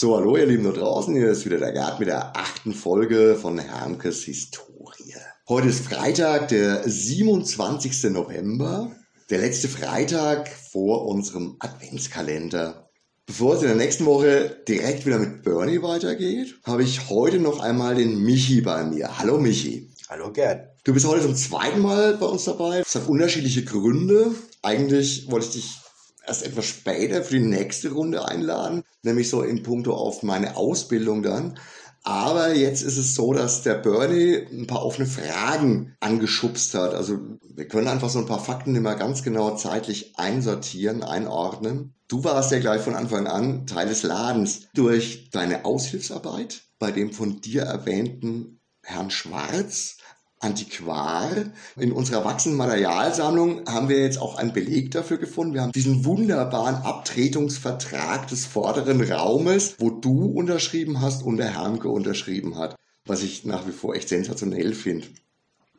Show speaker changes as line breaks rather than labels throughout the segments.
So, hallo ihr Lieben da draußen, hier ist wieder der Gerd mit der achten Folge von Hermkes Historie. Heute ist Freitag, der 27. November, der letzte Freitag vor unserem Adventskalender. Bevor es in der nächsten Woche direkt wieder mit Bernie weitergeht, habe ich heute noch einmal den Michi bei mir. Hallo Michi.
Hallo Gerd.
Du bist heute zum zweiten Mal bei uns dabei. Das hat unterschiedliche Gründe. Eigentlich wollte ich dich erst etwas später für die nächste Runde einladen, nämlich so in puncto auf meine Ausbildung dann. Aber jetzt ist es so, dass der Bernie ein paar offene Fragen angeschubst hat. Also wir können einfach so ein paar Fakten immer ganz genau zeitlich einsortieren, einordnen. Du warst ja gleich von Anfang an Teil des Ladens durch deine Aushilfsarbeit bei dem von dir erwähnten Herrn Schwarz Antiquar. In unserer wachsenden Materialsammlung haben wir jetzt auch einen Beleg dafür gefunden. Wir haben diesen wunderbaren Abtretungsvertrag des vorderen Raumes, wo du unterschrieben hast und der Hermke unterschrieben hat, was ich nach wie vor echt sensationell finde.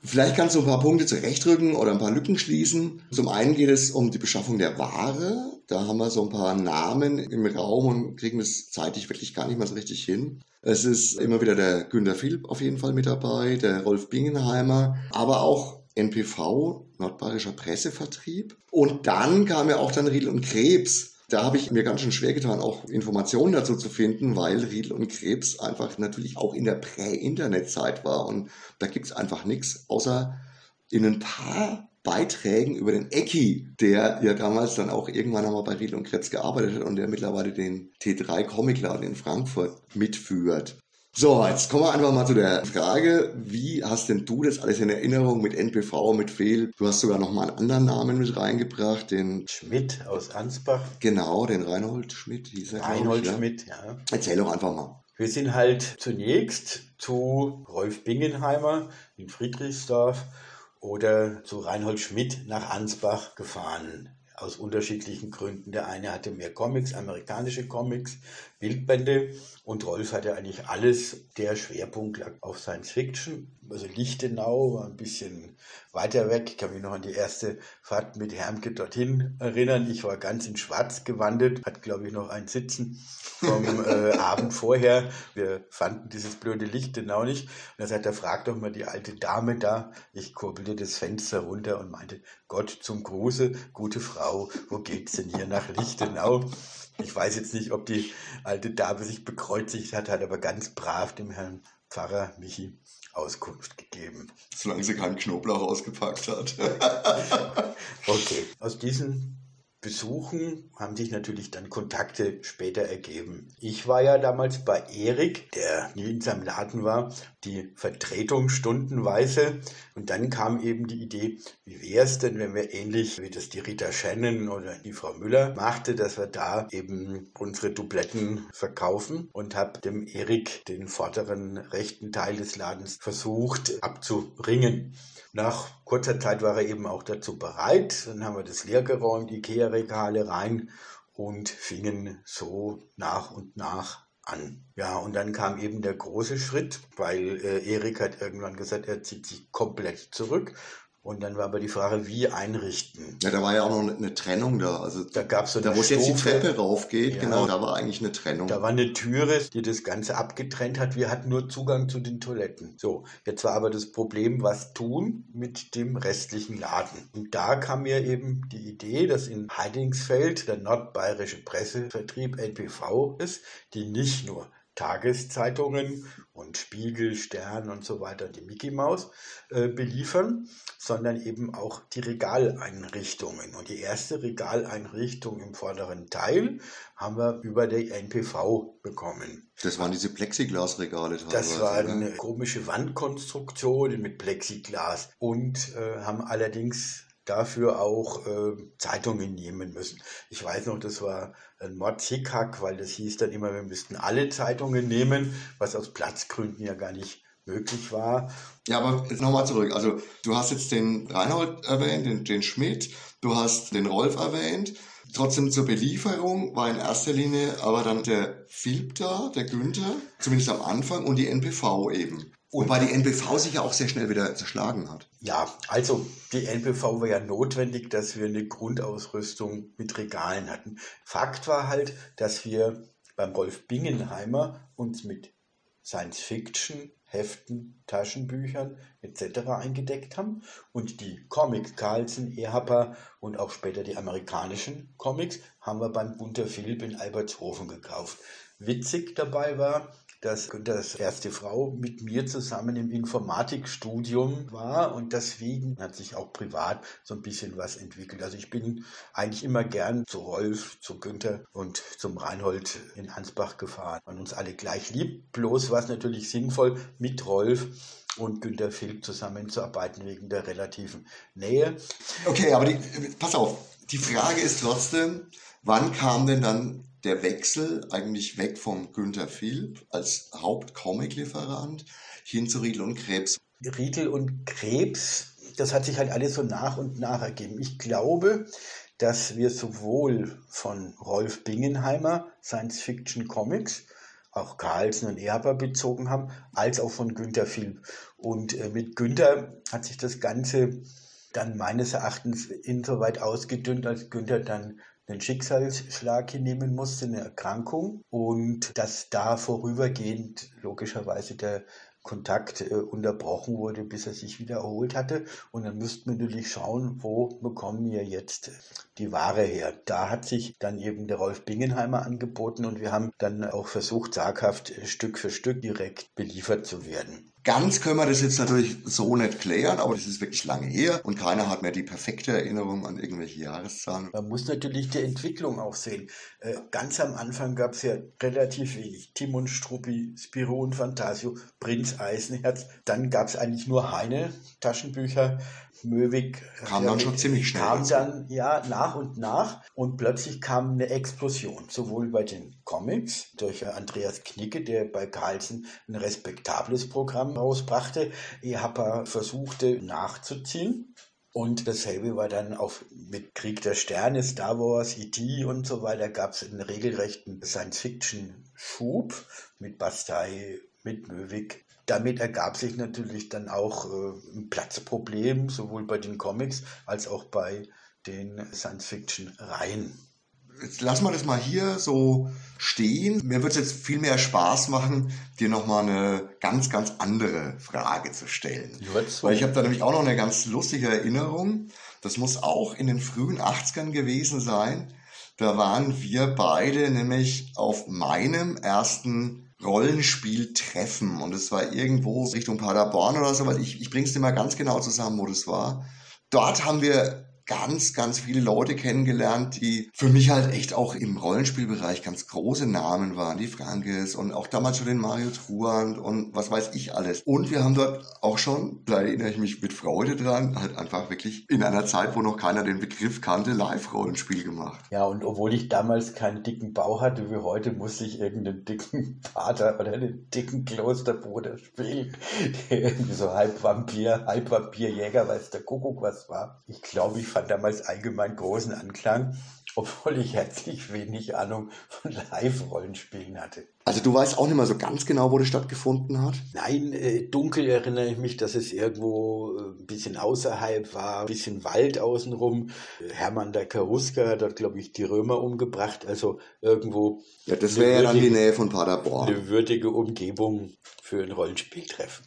Vielleicht kannst du ein paar Punkte zurechtrücken oder ein paar Lücken schließen. Zum einen geht es um die Beschaffung der Ware. Da haben wir so ein paar Namen im Raum und kriegen das zeitlich wirklich gar nicht mehr so richtig hin. Es ist immer wieder der Günter Philipp auf jeden Fall mit dabei, der Rolf Bingenheimer, aber auch NPV, Nordbayerischer Pressevertrieb. Und dann kam ja auch dann Riedel und Krebs. Da habe ich mir ganz schön schwer getan, auch Informationen dazu zu finden, weil Riedel und Krebs einfach natürlich auch in der Prä-Internet-Zeit war. Und da gibt es einfach nichts, außer in ein paar Beiträgen über den Ecki, der ja damals dann auch irgendwann einmal bei Riedel und Krebs gearbeitet hat und der mittlerweile den T3 Comicladen in Frankfurt mitführt. So, jetzt kommen wir einfach mal zu der Frage, wie hast denn du das alles in Erinnerung mit NPV, mit Fehl? Du hast sogar noch mal einen anderen Namen mit reingebracht, den
Schmidt aus Ansbach.
Genau, den Reinhold Schmidt hieß er.
Reinhold ich, Schmidt, ja.
ja. Erzähl doch einfach mal.
Wir sind halt zunächst zu Rolf Bingenheimer in Friedrichsdorf oder zu Reinhold Schmidt nach Ansbach gefahren. Aus unterschiedlichen Gründen. Der eine hatte mehr Comics, amerikanische Comics, Bildbände und Rolf hatte eigentlich alles. Der Schwerpunkt lag auf Science Fiction. Also Lichtenau war ein bisschen weiter weg. Ich kann mich noch an die erste Fahrt mit Hermke dorthin erinnern. Ich war ganz in Schwarz gewandelt, hat glaube ich noch ein Sitzen vom äh, Abend vorher. Wir fanden dieses blöde Lichtenau nicht. Und er sagte, frag doch mal die alte Dame da. Ich kurbelte das Fenster runter und meinte, Gott zum Gruße, gute Frau, wo geht's denn hier nach Lichtenau? Ich weiß jetzt nicht, ob die alte Dame sich bekreuzigt hat, hat aber ganz brav dem Herrn Pfarrer Michi Auskunft gegeben.
Solange sie keinen Knoblauch ausgepackt hat.
okay, aus diesen Besuchen haben sich natürlich dann Kontakte später ergeben. Ich war ja damals bei Erik, der nie in seinem Laden war, die Vertretung stundenweise. Und dann kam eben die Idee, wie wäre es denn, wenn wir ähnlich wie das die Rita Shannon oder die Frau Müller machte, dass wir da eben unsere Dubletten verkaufen und habe dem Erik den vorderen rechten Teil des Ladens versucht abzuringen. Nach kurzer Zeit war er eben auch dazu bereit. Dann haben wir das leer geräumt, Ikea-Regale rein und fingen so nach und nach an. Ja, und dann kam eben der große Schritt, weil äh, Erik hat irgendwann gesagt, er zieht sich komplett zurück und dann war aber die Frage, wie einrichten.
Ja, da war ja auch noch eine Trennung da. Also
da gab es so
Da, wo jetzt die Treppe raufgeht, ja, genau, da war eigentlich eine Trennung.
Da war eine Türe, die das Ganze abgetrennt hat. Wir hatten nur Zugang zu den Toiletten. So, jetzt war aber das Problem, was tun mit dem restlichen Laden. Und da kam mir eben die Idee, dass in Heidingsfeld der nordbayerische Pressevertrieb NPV ist, die nicht nur Tageszeitungen und Spiegel, Stern und so weiter, die Mickey Maus äh, beliefern, sondern eben auch die Regaleinrichtungen. Und die erste Regaleinrichtung im vorderen Teil haben wir über der NPV bekommen.
Das waren diese Plexiglasregale
teilweise. Das war eine komische Wandkonstruktion mit Plexiglas und äh, haben allerdings dafür auch äh, Zeitungen nehmen müssen. Ich weiß noch, das war ein Mordshickhack, weil das hieß dann immer, wir müssten alle Zeitungen nehmen, was aus Platzgründen ja gar nicht möglich war.
Ja, aber jetzt nochmal zurück. Also du hast jetzt den Reinhold erwähnt, den, den Schmidt, du hast den Rolf erwähnt. Trotzdem zur Belieferung war in erster Linie aber dann der Philipp da, der Günther, zumindest am Anfang, und die NPV eben. Und weil die NPV sich ja auch sehr schnell wieder zerschlagen hat.
Ja, also die NPV war ja notwendig, dass wir eine Grundausrüstung mit Regalen hatten. Fakt war halt, dass wir beim Rolf Bingenheimer uns mit Science Fiction, Heften, Taschenbüchern etc. eingedeckt haben und die Comics Carlsen, Ehrhapper und auch später die amerikanischen Comics haben wir beim Bunter Philipp in Albertshofen gekauft. Witzig dabei war, dass Günthers erste Frau mit mir zusammen im Informatikstudium war und deswegen hat sich auch privat so ein bisschen was entwickelt. Also ich bin eigentlich immer gern zu Rolf, zu Günther und zum Reinhold in Ansbach gefahren. Man uns alle gleich lieb. Bloß war es natürlich sinnvoll, mit Rolf und Günter Philipp zusammenzuarbeiten wegen der relativen Nähe.
Okay, aber die, pass auf, die Frage ist trotzdem, wann kam denn dann der Wechsel eigentlich weg von Günter Philipp als Hauptcomic-Lieferant hin zu Riedel und Krebs.
Riedel und Krebs, das hat sich halt alles so nach und nach ergeben. Ich glaube, dass wir sowohl von Rolf Bingenheimer Science Fiction Comics, auch Carlsen und Erber bezogen haben, als auch von Günter Philipp. Und äh, mit Günter hat sich das Ganze dann meines Erachtens insoweit ausgedünnt, als Günther dann einen Schicksalsschlag hinnehmen musste, eine Erkrankung und dass da vorübergehend logischerweise der Kontakt äh, unterbrochen wurde, bis er sich wieder erholt hatte. Und dann müssten wir natürlich schauen, wo bekommen wir jetzt die Ware her. Da hat sich dann eben der Rolf Bingenheimer angeboten und wir haben dann auch versucht, zaghaft äh, Stück für Stück direkt beliefert zu werden.
Ganz können wir das jetzt natürlich so nicht klären, aber das ist wirklich lange her und keiner hat mehr die perfekte Erinnerung an irgendwelche Jahreszahlen.
Man muss natürlich die Entwicklung auch sehen. Äh, ganz am Anfang gab es ja relativ wenig. Timon Struppi, Spiro und Fantasio, Prinz Eisenherz. Dann gab es eigentlich nur Heine Taschenbücher. Möwig
kam dann schon ziemlich schnell.
Kam dann ja nach und nach und plötzlich kam eine Explosion, sowohl bei den Comics durch Andreas Knicke, der bei Carlsen ein respektables Programm rausbrachte. Ich habe versuchte nachzuziehen. Und dasselbe war dann auch mit Krieg der Sterne, Star Wars, E.T. und so weiter, gab es einen regelrechten Science-Fiction-Schub mit Bastei, mit Möwig. Damit ergab sich natürlich dann auch äh, ein Platzproblem, sowohl bei den Comics als auch bei den Science-Fiction-Reihen
jetzt lass mal das mal hier so stehen. Mir wird es jetzt viel mehr Spaß machen, dir nochmal eine ganz, ganz andere Frage zu stellen. Weil ich habe da nämlich auch noch eine ganz lustige Erinnerung. Das muss auch in den frühen 80ern gewesen sein. Da waren wir beide nämlich auf meinem ersten Rollenspiel-Treffen und es war irgendwo Richtung Paderborn oder so, weil ich, ich bring's dir mal ganz genau zusammen, wo das war. Dort haben wir ganz, ganz viele Leute kennengelernt, die für mich halt echt auch im Rollenspielbereich ganz große Namen waren. Die Frankes und auch damals schon den Mario Truand und was weiß ich alles. Und wir haben dort auch schon, da erinnere ich mich mit Freude dran, halt einfach wirklich in einer Zeit, wo noch keiner den Begriff kannte, Live-Rollenspiel gemacht.
Ja, und obwohl ich damals keinen dicken Bauch hatte wie heute, musste ich irgendeinen dicken Vater oder einen dicken Klosterbruder spielen, der irgendwie so halb Vampir, halb Vampirjäger, weiß der Kuckuck was war. Ich glaube, ich fand damals allgemein großen Anklang, obwohl ich herzlich wenig Ahnung von Live-Rollenspielen hatte.
Also du weißt auch nicht mehr so ganz genau, wo das stattgefunden hat?
Nein, äh, dunkel erinnere ich mich, dass es irgendwo äh, ein bisschen außerhalb war, ein bisschen Wald außenrum. Hermann der Karuska hat dort, glaube ich, die Römer umgebracht, also irgendwo.
Ja, das wäre ja dann die Nähe von Paderborn.
Eine würdige Umgebung für ein Rollenspieltreffen.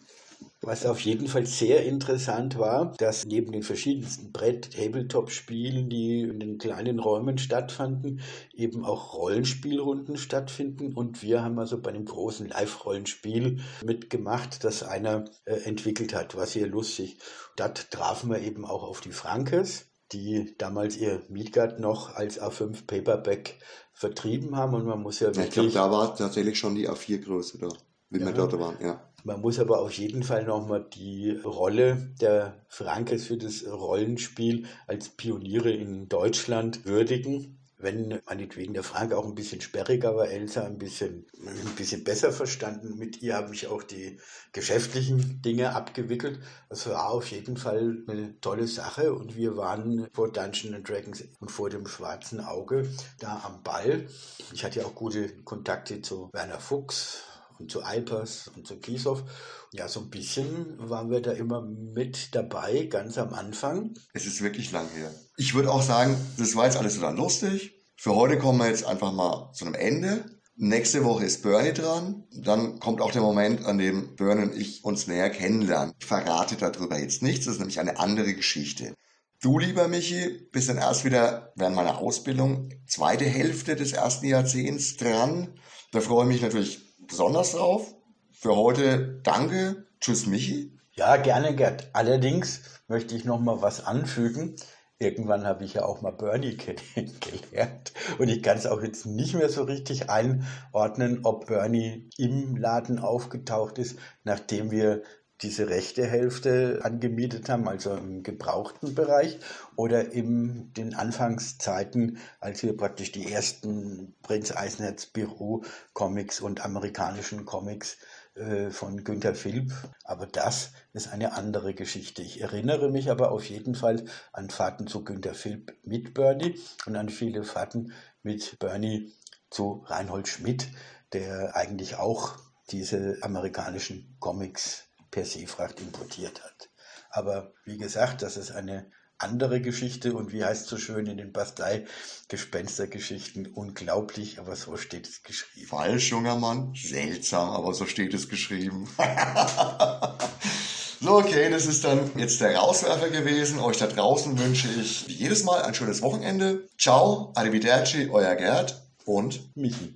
Was auf jeden Fall sehr interessant war, dass neben den verschiedensten Brett-Tabletop-Spielen, die in den kleinen Räumen stattfanden, eben auch Rollenspielrunden stattfinden. Und wir haben also bei einem großen Live-Rollenspiel mitgemacht, das einer äh, entwickelt hat. War sehr lustig. Dort trafen wir eben auch auf die Frankes, die damals ihr Midgard noch als A5 Paperback vertrieben haben. Und man muss ja
wirklich. Ich glaube, da war tatsächlich schon die A4-Größe da, wie ja. wir dort waren, ja.
Man muss aber auf jeden Fall nochmal die Rolle der Frankes für das Rollenspiel als Pioniere in Deutschland würdigen. Wenn meinetwegen der Frank auch ein bisschen sperriger war, Elsa ein bisschen, ein bisschen besser verstanden. Mit ihr habe ich auch die geschäftlichen Dinge abgewickelt. Das war auf jeden Fall eine tolle Sache und wir waren vor Dungeons Dragons und vor dem schwarzen Auge da am Ball. Ich hatte ja auch gute Kontakte zu Werner Fuchs, und zu Alpers und zu Kiesow. Ja, so ein bisschen waren wir da immer mit dabei, ganz am Anfang.
Es ist wirklich lang her. Ich würde auch sagen, das war jetzt alles so dann lustig. Für heute kommen wir jetzt einfach mal zu einem Ende. Nächste Woche ist Bernie dran. Dann kommt auch der Moment, an dem Bernie und ich uns näher kennenlernen. Ich verrate darüber jetzt nichts, das ist nämlich eine andere Geschichte. Du, lieber Michi, bist dann erst wieder während meiner Ausbildung, zweite Hälfte des ersten Jahrzehnts dran. Da freue ich mich natürlich besonders drauf. Für heute danke. Tschüss, Michi.
Ja, gerne, Gerd. Allerdings möchte ich noch mal was anfügen. Irgendwann habe ich ja auch mal Bernie kennengelernt und ich kann es auch jetzt nicht mehr so richtig einordnen, ob Bernie im Laden aufgetaucht ist, nachdem wir diese rechte Hälfte angemietet haben, also im gebrauchten Bereich, oder in den Anfangszeiten, als wir praktisch die ersten Prinz Eisenherz Büro Comics und amerikanischen Comics äh, von Günter Philipp. Aber das ist eine andere Geschichte. Ich erinnere mich aber auf jeden Fall an Fahrten zu Günter Philipp mit Bernie und an viele Fahrten mit Bernie zu Reinhold Schmidt, der eigentlich auch diese amerikanischen Comics per Seefracht importiert hat. Aber wie gesagt, das ist eine andere Geschichte und wie heißt so schön in den Bastei-Gespenstergeschichten, unglaublich, aber so steht es geschrieben.
Falsch, junger Mann, seltsam, aber so steht es geschrieben. so, okay, das ist dann jetzt der Rauswerfer gewesen. Euch da draußen wünsche ich wie jedes Mal ein schönes Wochenende. Ciao, arrivederci, euer Gerd und
Michi.